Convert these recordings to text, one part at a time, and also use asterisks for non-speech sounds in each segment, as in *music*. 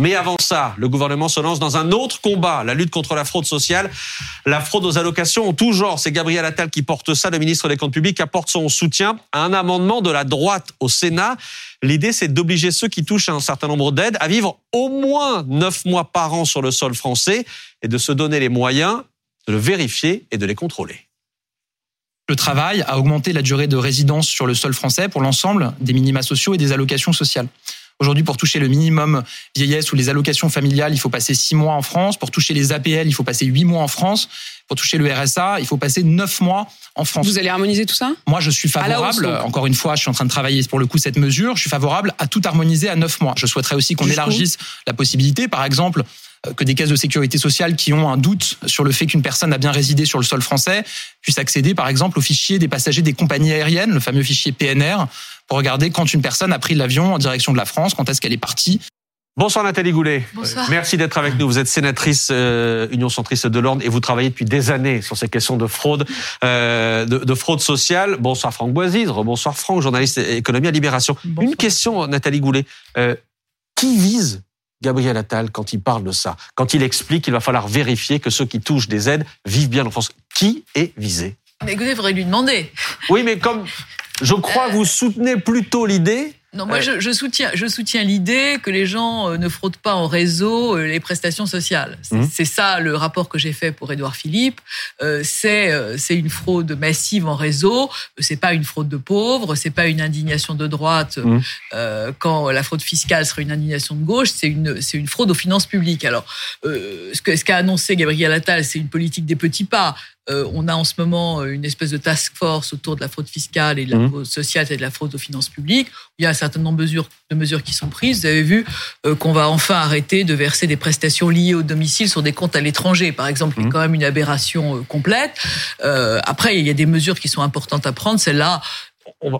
Mais avant ça, le gouvernement se lance dans un autre combat, la lutte contre la fraude sociale. La fraude aux allocations en tout genre. C'est Gabriel Attal qui porte ça. Le ministre des Comptes publics apporte son soutien à un amendement de la droite au Sénat. L'idée, c'est d'obliger ceux qui touchent un certain nombre d'aides à vivre au moins neuf mois par an sur le sol français et de se donner les moyens de le vérifier et de les contrôler. Le travail a augmenté la durée de résidence sur le sol français pour l'ensemble des minima sociaux et des allocations sociales. Aujourd'hui, pour toucher le minimum vieillesse ou les allocations familiales, il faut passer six mois en France. Pour toucher les APL, il faut passer huit mois en France. Pour toucher le RSA, il faut passer neuf mois en France. Vous allez harmoniser tout ça? Moi, je suis favorable. Encore une fois, je suis en train de travailler pour le coup cette mesure. Je suis favorable à tout harmoniser à neuf mois. Je souhaiterais aussi qu'on élargisse la possibilité, par exemple, que des caisses de sécurité sociale qui ont un doute sur le fait qu'une personne a bien résidé sur le sol français puissent accéder, par exemple, au fichier des passagers des compagnies aériennes, le fameux fichier PNR, pour regarder quand une personne a pris l'avion en direction de la France, quand est-ce qu'elle est partie. Bonsoir Nathalie Goulet. Bonsoir. Merci d'être avec nous. Vous êtes sénatrice euh, Union centriste de l'Orne et vous travaillez depuis des années sur ces questions de fraude, euh, de, de, fraude sociale. Bonsoir Franck Boisise. Bonsoir Franck, journaliste économie à Libération. Une question Nathalie Goulet. Euh, qui vise Gabriel Attal quand il parle de ça, quand il explique qu'il va falloir vérifier que ceux qui touchent des aides vivent bien en France. Qui est visé? Mais écoutez, il faudrait lui demander? Oui, mais comme je crois que vous soutenez plutôt l'idée non, moi je, je, soutiens, je soutiens l'idée que les gens euh, ne fraudent pas en réseau euh, les prestations sociales. Mmh. C'est ça le rapport que j'ai fait pour Édouard Philippe. Euh, c'est c'est une fraude massive en réseau. C'est pas une fraude de pauvres. C'est pas une indignation de droite mmh. euh, quand la fraude fiscale serait une indignation de gauche. C'est une c'est une fraude aux finances publiques. Alors euh, ce qu'a ce qu'a annoncé Gabriel Attal, c'est une politique des petits pas. Euh, on a en ce moment une espèce de task force autour de la fraude fiscale et de la mmh. fraude sociale et de la fraude aux finances publiques. Il y a un certain nombre de mesures, de mesures qui sont prises. Vous avez vu euh, qu'on va enfin arrêter de verser des prestations liées au domicile sur des comptes à l'étranger, par exemple, qui est mmh. quand même une aberration euh, complète. Euh, après, il y a des mesures qui sont importantes à prendre. Celle-là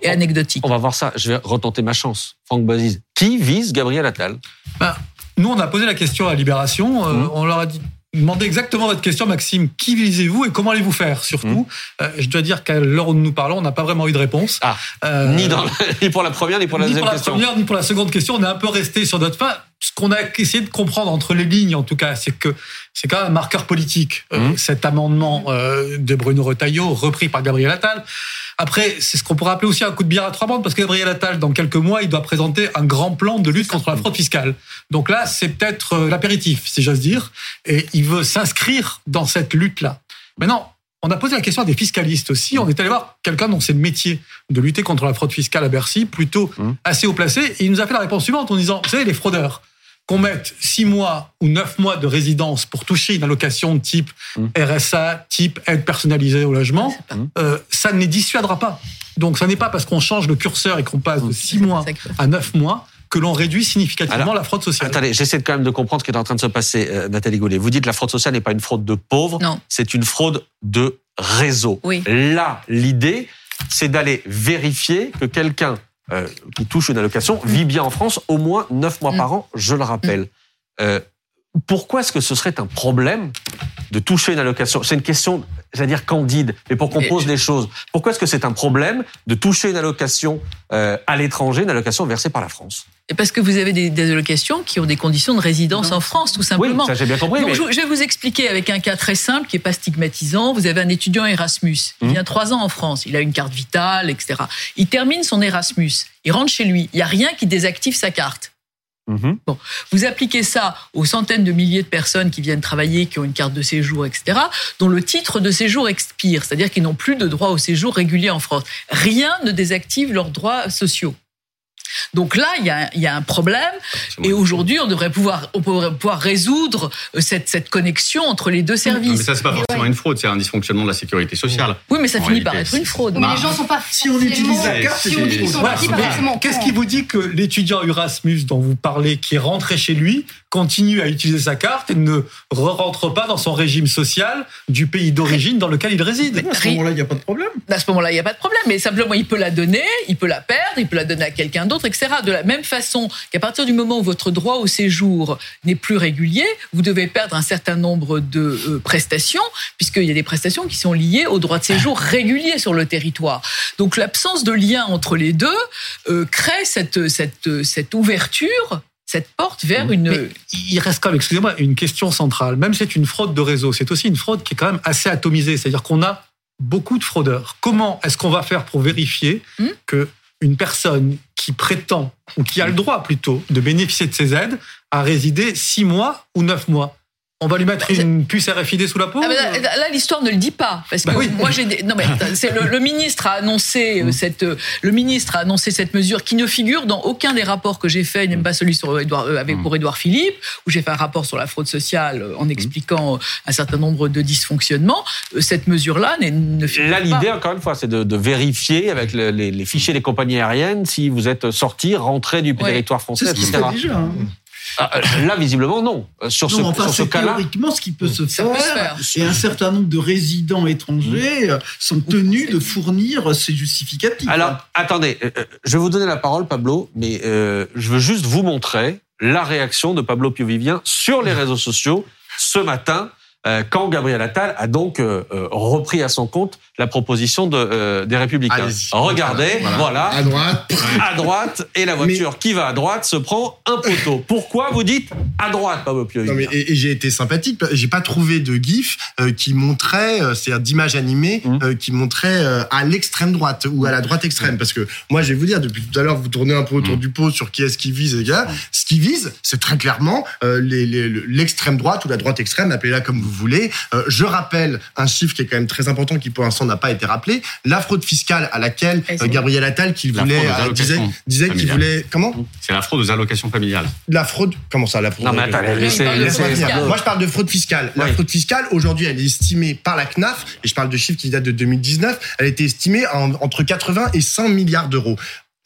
est anecdotique. On va voir ça. Je vais retenter ma chance. Franck Bazise. Qui vise Gabriel Attal? Ben, Nous, on a posé la question à Libération. Euh, mmh. On leur a dit demandez exactement votre question, Maxime. Qui visez-vous et comment allez-vous faire Surtout, mmh. euh, je dois dire qu'à l'heure où nous parlons, on n'a pas vraiment eu de réponse. Ah, euh, ni, dans, *laughs* ni, pour la première, ni pour la ni deuxième pour la question. Première, ni pour la seconde question. On est un peu resté sur notre fin. Ce qu'on a essayé de comprendre entre les lignes, en tout cas, c'est que c'est quand même un marqueur politique, mmh. euh, cet amendement euh, de Bruno Retailleau, repris par Gabriel Attal. Après, c'est ce qu'on pourrait appeler aussi un coup de bière à trois bandes, parce que Gabriel Attal, dans quelques mois, il doit présenter un grand plan de lutte contre la fraude fiscale. Donc là, c'est peut-être euh, l'apéritif, si j'ose dire, et il veut s'inscrire dans cette lutte-là. Maintenant, on a posé la question à des fiscalistes aussi. On est allé voir quelqu'un dont c'est le métier de lutter contre la fraude fiscale à Bercy, plutôt mmh. assez haut placé, et il nous a fait la réponse suivante en disant, vous savez, les fraudeurs, qu'on mette six mois ou neuf mois de résidence pour toucher une allocation de type mmh. RSA, type aide personnalisée au logement, euh, ça ne les dissuadera pas. Donc, ça n'est pas parce qu'on change le curseur et qu'on passe de six mois à neuf mois que l'on réduit significativement Alors, la fraude sociale. Attendez, j'essaie quand même de comprendre ce qui est en train de se passer, euh, Nathalie Goulet. Vous dites que la fraude sociale n'est pas une fraude de pauvres, c'est une fraude de réseau. Oui. Là, l'idée, c'est d'aller vérifier que quelqu'un euh, qui touche une allocation vit bien en France au moins 9 mois mmh. par an, je le rappelle. Euh, pourquoi est-ce que ce serait un problème de toucher une allocation? C'est une question, j'allais dire candide, mais pour qu'on pose les choses. Pourquoi est-ce que c'est un problème de toucher une allocation euh, à l'étranger, une allocation versée par la France? Et parce que vous avez des, des, allocations qui ont des conditions de résidence non. en France, tout simplement. Oui, ça j'ai bien compris. Donc, mais... je, je vais vous expliquer avec un cas très simple qui est pas stigmatisant. Vous avez un étudiant Erasmus. Il mmh. vient trois ans en France. Il a une carte vitale, etc. Il termine son Erasmus. Il rentre chez lui. Il n'y a rien qui désactive sa carte. Mmh. Bon, vous appliquez ça aux centaines de milliers de personnes qui viennent travailler, qui ont une carte de séjour, etc., dont le titre de séjour expire, c'est-à-dire qu'ils n'ont plus de droit au séjour régulier en France. Rien ne désactive leurs droits sociaux. Donc là, il y a, y a, un problème. Et aujourd'hui, on devrait pouvoir, on pourrait pouvoir résoudre euh, cette, cette connexion entre les deux services. Non, mais ça, c'est pas forcément ouais. une fraude, c'est un dysfonctionnement de la sécurité sociale. Oui, mais ça finit par être une fraude. Mais les gens sont pas. Si on utilise la carte, si Qu'est-ce qui vous dit que l'étudiant Erasmus dont vous parlez, qui est rentré chez lui, continue à utiliser sa carte et ne re-rentre pas dans son régime social du pays d'origine dans lequel il réside. À ce moment-là, il n'y a pas de problème. À ce moment-là, il n'y a pas de problème. Mais simplement, il peut la donner, il peut la perdre, il peut la donner à quelqu'un d'autre, etc. De la même façon qu'à partir du moment où votre droit au séjour n'est plus régulier, vous devez perdre un certain nombre de euh, prestations, puisqu'il y a des prestations qui sont liées au droit de séjour régulier sur le territoire. Donc l'absence de lien entre les deux euh, crée cette, cette, cette ouverture cette porte vers une. Mais il reste quand même, excusez-moi, une question centrale. Même si c'est une fraude de réseau, c'est aussi une fraude qui est quand même assez atomisée. C'est-à-dire qu'on a beaucoup de fraudeurs. Comment est-ce qu'on va faire pour vérifier Hmm. que une personne qui prétend ou qui a le droit plutôt de bénéficier de ces aides a résidé six mois ou neuf mois? On va lui mettre Bah, une puce RFID sous la peau Ah, mais là, là, l'histoire ne le dit pas parce que Bah oui. moi j'ai des... non mais c'est le, le ministre a annoncé euh, cette euh, le ministre a annoncé cette mesure qui ne figure dans aucun des rapports que j'ai fait, même pas celui sur Édouard euh, avec pour Édouard Philippe où j'ai fait un rapport sur la fraude sociale en expliquant euh, un certain nombre de dysfonctionnements. Cette mesure là ne figure Là, pas. l'idée, encore une fois, c'est de, de vérifier avec le- les, les fichiers des compagnies aériennes si vous êtes sorti, rentré du Ouais. territoire C'est français, ce qui se etc. Ah, euh, Là, visiblement, non. Euh, Sur ce, Non, enfin, sur ce c'est cas-là, théoriquement ce qui peut se Ça faire. peut se faire. Et un certain nombre de résidents étrangers euh, sont tenus de fournir ces justificatifs. Alors, attendez, je vais vous donner la parole, Pablo, mais euh, je veux juste vous montrer la réaction de Pablo Piovivien sur les réseaux sociaux ce matin, euh, quand Gabriel Attal a donc euh, repris à son compte la proposition de, euh, des Républicains. Regardez, Voilà. voilà, À droite. à droite, et la voiture qui va à droite se prend un poteau. Pourquoi vous dites à droite, Pablo Non, mais, et, et j'ai été sympathique. J'ai pas trouvé de gif euh, qui montrait, euh, c'est-à-dire d'image animée, Mhm. euh, qui montrait euh, à l'extrême droite ou à la droite extrême. Parce que moi, je vais vous dire, depuis tout à l'heure, vous tournez un peu autour Mhm. du pot sur qui est-ce qui vise, les gars. Ce qui vise, c'est très clairement euh, les- les- le- l'extrême droite ou la droite extrême, appelez-la comme vous voulez. Euh, je rappelle un chiffre qui est quand même très important, qui pour l'instant n'a pas été rappelé. La fraude fiscale à laquelle euh, Gabriel Attal, qu'il La voulait, euh, disait, disait qu'il voulait, comment? C'est la fraude aux allocations familiales. La fraude, comment ça, la fraude? Non, mais attendez, il laissez, moi, je parle de fraude fiscale. La Oui. fraude fiscale, aujourd'hui, elle est estimée par la CNAF, et je parle de chiffres qui datent de 2019, elle a été estimée en- entre 80 et 100 milliards d'euros.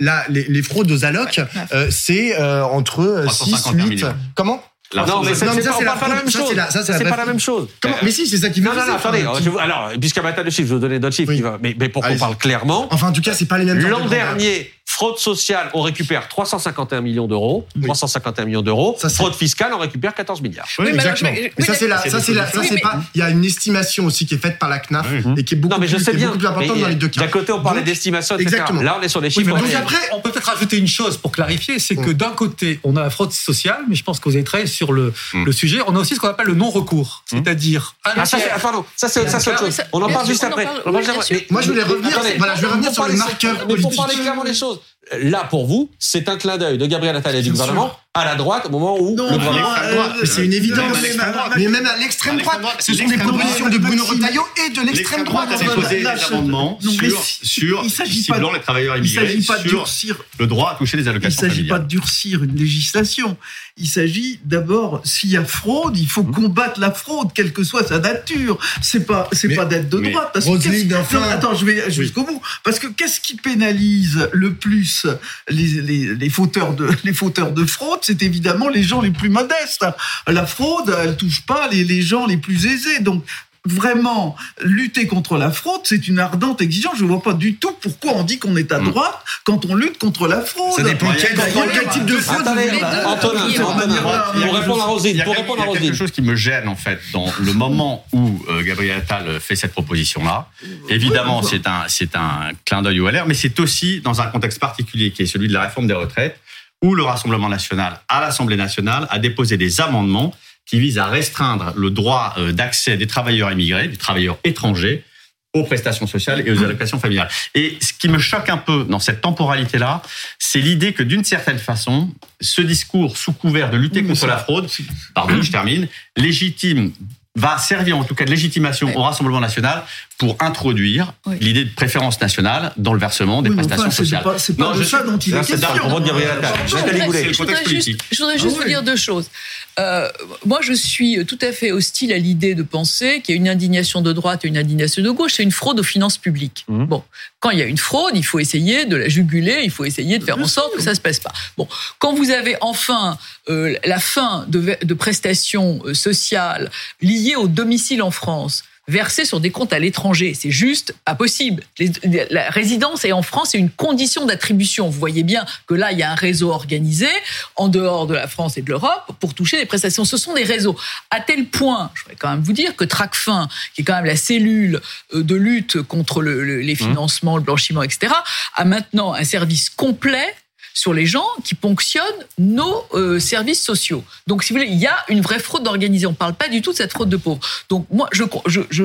Là, les, les fraudes aux allocs, Ouais. euh, c'est euh, entre euh, 6, 351 8... millions. Comment? La Non, mais ça, mais c'est pas, la pas même chose. c'est pas la même chose. Comment Euh, Mais si, c'est ça qui veut Non, non, non, attendez, alors, puisqu'à bataille de chiffres, je vais vous donner d'autres chiffres, mais, mais pour qu'on parle clairement, Enfin, en tout cas, c'est pas les mêmes... L'an dernier, fraude sociale, on récupère 351 millions d'euros. Oui. 351 millions d'euros. Fraude fiscale, on récupère 14 milliards. Oui, exactement. mais ça, c'est d'accord. ça, c'est ça, pas. Il y a une estimation aussi qui est faite par la CNAF Oui. et qui est beaucoup Non, mais je plus, sais qui est bien. beaucoup plus importante mais dans les deux cas. D'un côté, on parlait d'estimation, etc. exactement. Là, on est sur les Oui, chiffres. mais donc après, on peut peut-être rajouter une chose pour clarifier, c'est que d'un côté, on a la fraude sociale, mais je pense que vous avez travaillé sur le, Mm. le sujet. On a aussi ce qu'on appelle le non-recours, c'est-à-dire un Ah, ça, ah, pardon, ça, c'est, autre chose. On en parle juste après. Moi, je voulais revenir- sur le marqueur mais Pour politique. parler clairement les choses. Là, pour vous, c'est un clin d'œil de Gabriel Attal et du gouvernement à la droite au moment où Non, le mais c'est une évidence. mais l'extrême ma- droite. ma- Mais même à l'extrême droite, droite, ce sont des propositions de Bruno. Retailleau et de l'extrême droite. a des je- amendements Non, mais sur, il s'agit pas ciblant les travailleurs Il ne immigrés, s'agit pas de sur durcir le droit à toucher les Il ne allocations s'agit pas de durcir une législation. Il s'agit d'abord, s'il y a fraude, il faut Mmh. combattre la fraude, quelle que soit sa nature. C'est pas, c'est pas d'être de droite. Parce que enfin- attends, je vais jusqu'au bout. Parce que qu'est-ce qui pénalise le plus les, les, les fauteurs de, *laughs* les fauteurs de fraude? C'est évidemment les gens les plus modestes. La fraude, elle touche pas les, les gens les plus aisés. Donc, vraiment lutter contre la fraude, c'est une ardente exigence. Je vois pas du tout pourquoi on dit qu'on est à Mm. droite quand on lutte contre la fraude. Ça dépend quel, type de fraude. Antonin, pour répondre à Rosine, pour répondre à il y a quelque Rosine. chose qui me gêne en fait dans le moment où euh, Gabriel Attal fait cette proposition-là. Évidemment, c'est un c'est un clin d'œil au LR, mais c'est aussi dans un contexte particulier qui est celui de la réforme des retraites, où le Rassemblement national à l'Assemblée nationale a déposé des amendements qui visent à restreindre le droit euh, d'accès des travailleurs immigrés, des travailleurs étrangers aux prestations sociales et aux allocations familiales. Et ce qui me choque un peu dans cette temporalité-là, c'est l'idée que d'une certaine façon, ce discours sous couvert de lutter Oui, mais contre ça- la fraude, pardon, je termine, légitime va servir en tout cas de légitimation au Rassemblement national pour introduire Oui. l'idée de préférence nationale dans le versement des Oui, prestations enfin, sociales. pas, c'est pas Non, de je ça dont il est question. Attal. Je voudrais- je juste, je voudrais juste Ah vous oui. dire deux choses. Euh, moi, je suis tout à fait hostile à l'idée de penser qu'il y a une indignation de droite et une indignation de gauche. C'est une fraude aux finances publiques. Mhm. Bon, quand il y a une fraude, il faut essayer de la juguler, il faut essayer de faire en sorte que ça se passe pas. Bon, quand vous avez enfin euh, la fin de, de prestations euh, sociales liées au domicile en France, versées sur des comptes à l'étranger. C'est juste pas possible. Les- la résidence est en France, c'est une condition d'attribution. Vous voyez bien que là, il y a un réseau organisé en dehors de la France et de l'Europe pour toucher les prestations. Ce sont des réseaux. À tel point, je voudrais quand même vous dire que Tracfin, qui est quand même la cellule euh, de lutte contre le- le- les financements, le blanchiment, etc., a maintenant un service complet sur les gens qui ponctionnent nos euh, services sociaux. Donc, si vous voulez, il y a une vraie fraude organisée. On ne parle pas du tout de cette fraude de pauvres. Donc, moi, je, je, je,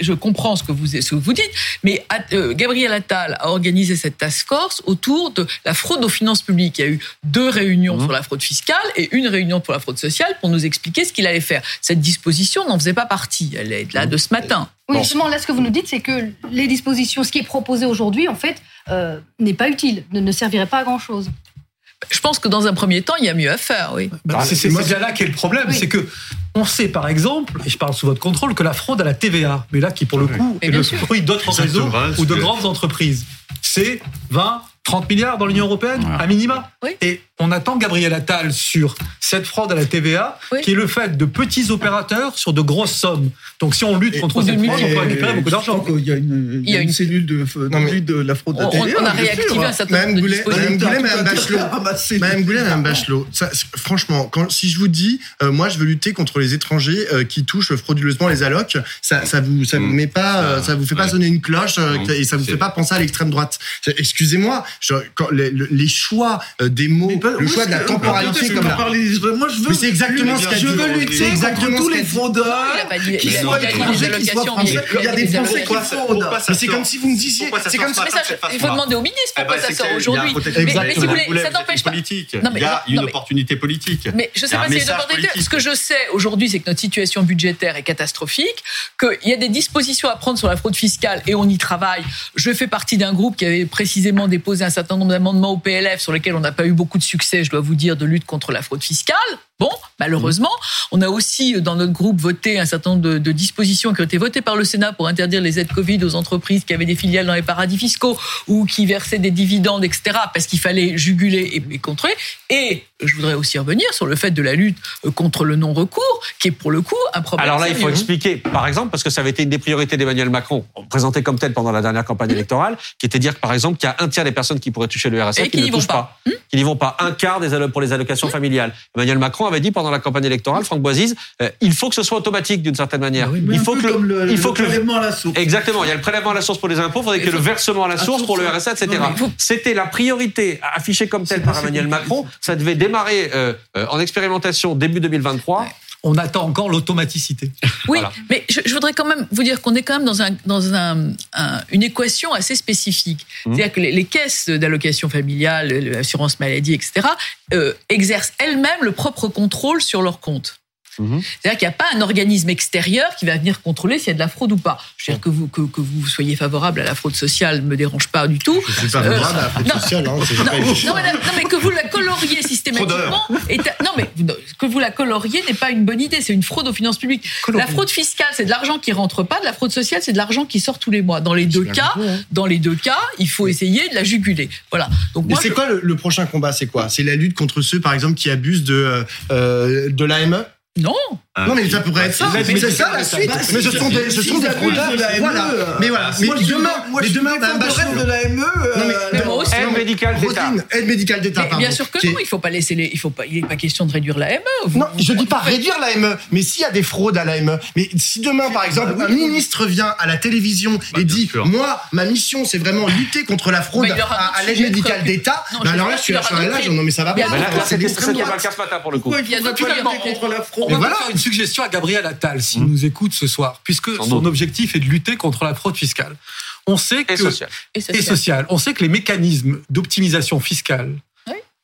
je comprends ce que, vous, ce que vous dites, mais euh, Gabriel Attal a organisé cette task force autour de la fraude aux finances publiques. Il y a eu deux réunions mmh. sur la fraude fiscale et une réunion pour la fraude sociale pour nous expliquer ce qu'il allait faire. Cette disposition n'en faisait pas partie. Elle est là de ce matin. Oui, justement, là, ce que vous nous dites, c'est que les dispositions, ce qui est proposé aujourd'hui, en fait, euh, n'est pas utile, ne, ne servirait pas à grand-chose. Je pense que dans un premier temps, il y a mieux à faire, oui. Bah, c'est bien là qu'est le problème, c'est que on sait par exemple, et je parle sous votre contrôle, que la fraude à la TVA, mais là qui pour le coup est le fruit d'autres réseaux ou de grandes entreprises, c'est 20, 30 milliards dans l'Union européenne, à minima. Et on attend Gabriel Attal sur cette fraude à la TVA, qui est le fait de petits opérateurs sur de grosses sommes. Donc si on lutte contre cette fraude, on peut récupérer beaucoup d'argent. Il y a une, il y a une cellule de, de la fraude à la TVA. On, a réactivé un certain nombre de dispositifs. Mme Bachelot, Mme Goulet, Mme Bachelot, franchement, quand, si je vous dis, euh, moi je veux lutter contre les étrangers euh, qui touchent frauduleusement les allocs, ça, ça vous, ça vous mm. met pas, euh, ça vous fait pas sonner une cloche et ça vous fait pas penser à l'extrême droite. Excusez-moi, les, les, choix des mots le choix de la temporalité comme Moi, je veux. c'est exactement ce Je veux lutter contre tous les fraudeurs, qui soient étrangers, qui soient français. Il y a des Français qui fraudent. C'est comme si vous me disiez. C'est comme ça. Il faut demander au ministre pourquoi eh ben, ça sort aujourd'hui. Mais si vous voulez, ça n'empêche pas. Il y a une opportunité politique. Mais je ne sais pas si c'est une opportunité. Ce que je sais aujourd'hui, c'est que notre situation budgétaire est catastrophique, qu'il y a des dispositions à prendre sur la fraude fiscale et on y travaille. Je fais partie d'un groupe qui avait précisément déposé un certain nombre d'amendements au PLF sur lesquels on n'a pas eu beaucoup de succès je dois vous dire, de lutte contre la fraude fiscale. Bon, malheureusement, on a aussi dans notre groupe voté un certain nombre de, dispositions qui ont été votées par le Sénat pour interdire les aides Covid aux entreprises qui avaient des filiales dans les paradis fiscaux ou qui versaient des dividendes, etc., parce qu'il fallait juguler et, contrer. Et je voudrais aussi revenir sur le fait de la lutte euh, contre le non-recours, qui est pour le coup un problème. Alors là, il faut expliquer, par exemple, parce que ça avait été une des priorités d'Emmanuel Macron, présenté comme tel pendant la dernière campagne électorale, qui était de dire, par exemple, qu'il y a un tiers des personnes qui pourraient toucher le RSA qui, ne touchent pas, qui n'y vont pas, un quart des pour les allocations familiales. Emmanuel Macron avait dit pendant la campagne électorale, Franck Boisise, euh, il faut que ce soit automatique d'une certaine manière. Ah il faut que le, il faut que prélèvement à la source. Exactement, il y a le prélèvement à la source pour les impôts, il faudrait que le versement à la source pour le RSA, etc. C'était la priorité affichée comme telle par Emmanuel Macron. Ça devait démarrer euh, euh, en expérimentation début 2023 on attend encore l'automaticité. Oui, mais je, voudrais quand même vous dire qu'on est quand même dans, un, dans un, une équation assez spécifique. Mmh. C'est-à-dire que les, caisses d'allocation familiale, l'assurance maladie, etc., euh, exercent elles-mêmes le propre contrôle sur leurs comptes. Mhm. C'est-à-dire qu'il n'y a pas un organisme extérieur qui va venir contrôler s'il y a de la fraude ou pas. Je veux dire que vous, que, que vous soyez favorable à la fraude sociale ne me dérange pas du tout. Je suis pas favorable à la fraude sociale. Hein, non, mais, que vous la coloriez systématiquement. non, mais que vous la coloriez n'est pas une bonne idée. C'est une fraude aux finances publiques. La fraude fiscale, c'est de l'argent qui rentre pas. De la fraude sociale, c'est de l'argent qui sort tous les mois. Dans les deux cas, hein. dans les deux cas, il faut essayer de la juguler. Voilà. Donc mais c'est quoi le, prochain combat? C'est quoi? C'est la lutte contre ceux, par exemple, qui abusent de euh, de l'AME? Non. Non, mais ça pourrait être ça. Mais c'est ça la suite. mais ce sont des, ce sont des fraudeurs. Voilà. Mais voilà. Mais demain, mais demain, un de l'AME. Non, mais moi aussi. Aide médicale d'État. Aide médicale d'État. Bien sûr que non. Il faut pas laisser les. Il faut pas. Il n'est pas question de réduire l'AME. Non, je dis pas réduire l'AME. Mais s'il y a des fraudes à l'AME, mais si demain, par exemple, un ministre vient à la télévision et dit, moi, ma mission, c'est vraiment lutter contre la fraude à l'aide médicale d'État. Alors là, je suis là, non, mais ça va pas. C'est pas le cas ce matin pour le coup. Il y a contre la fraude. Suggestion à Gabriel Attal, s'il mmh. nous écoute ce soir, puisque son objectif est de lutter contre la fraude fiscale. On sait que, et social. On sait que les mécanismes d'optimisation fiscale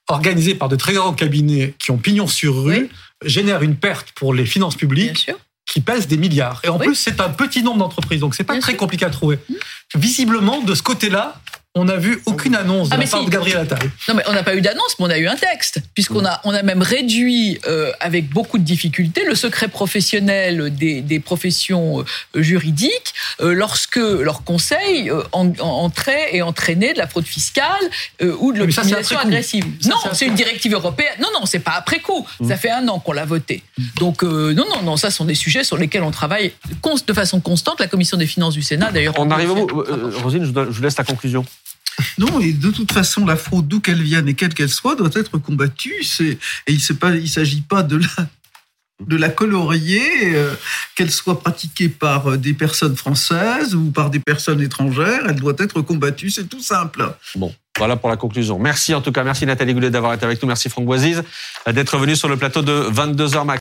organisés par de très grands cabinets qui ont pignon sur rue génèrent une perte pour les finances publiques qui pèse des milliards. Et en plus, c'est un petit nombre d'entreprises, donc c'est pas très compliqué à trouver. Mmh. Visiblement, de ce côté-là, on n'a vu aucune annonce de ah, la part de Gabriel Attal. Non, mais on n'a pas eu d'annonce, mais on a eu un texte, puisqu'on a, on a même réduit, euh, avec beaucoup de difficultés, le secret professionnel des, des professions euh, juridiques euh, lorsque leur conseil entrait et entraînait de la fraude fiscale ou de l'optimisation agressive. non, c'est une directive européenne. Non, non, c'est pas après coup. Mmh. Ça fait un an qu'on l'a voté. Donc, non, non, non, ça sont des sujets sur lesquels on travaille de façon constante. La commission des finances du Sénat, d'ailleurs. On arrive au bout. Rosine, je vous laisse la conclusion. Non, et de toute façon, la fraude, d'où qu'elle vienne et quelle qu'elle soit, doit être combattue. Et il ne s'agit pas de la, colorier, euh, qu'elle soit pratiquée par euh, des personnes françaises ou par des personnes étrangères, elle doit être combattue, c'est tout simple. Bon, Voilà pour la conclusion. Merci en tout cas, merci Nathalie Goulet d'avoir été avec nous, merci Franck Boisise d'être venu sur le plateau de 22h Max.